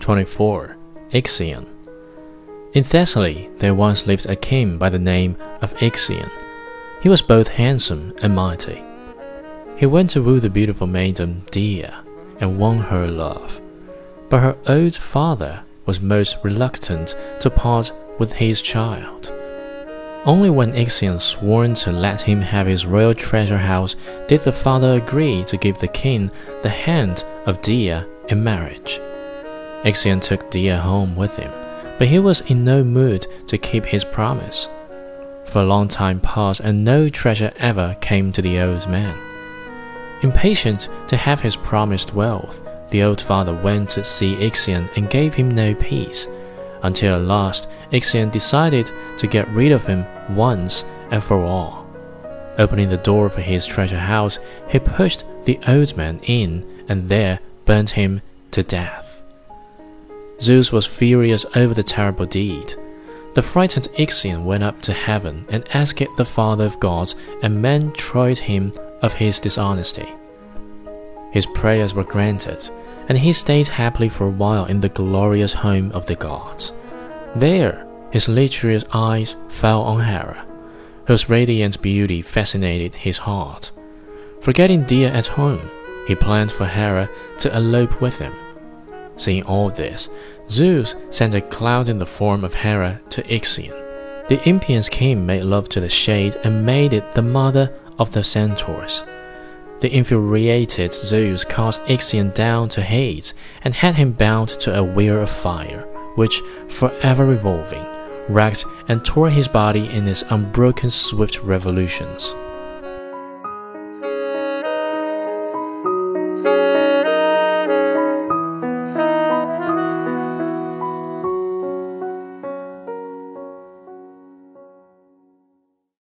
24. Ixion. In Thessaly there once lived a king by the name of Ixion. He was both handsome and mighty. He went to woo the beautiful maiden Dia and won her love. But her old father was most reluctant to part with his child. Only when Ixion sworn to let him have his royal treasure house did the father agree to give the king the hand of Dia in marriage. Ixion took Dia home with him, but he was in no mood to keep his promise. For a long time passed, and no treasure ever came to the old man. Impatient to have his promised wealth, the old father went to see Ixion and gave him no peace, until at last Ixion decided to get rid of him once and for all. Opening the door of his treasure house, he pushed the old man in and there burnt him to death. Zeus was furious over the terrible deed. The frightened Ixion went up to heaven and asked the Father of gods, and men tried him of his dishonesty. His prayers were granted, and he stayed happily for a while in the glorious home of the gods. There, his lustrous eyes fell on Hera, whose radiant beauty fascinated his heart. Forgetting Dia at home, he planned for Hera to elope with him. Seeing all this, Zeus sent a cloud in the form of Hera to Ixion. The impious king made love to the shade and made it the mother of the centaurs. The infuriated Zeus cast Ixion down to Hades and had him bound to a wheel of fire, which, forever revolving, racked and tore his body in its unbroken swift revolutions.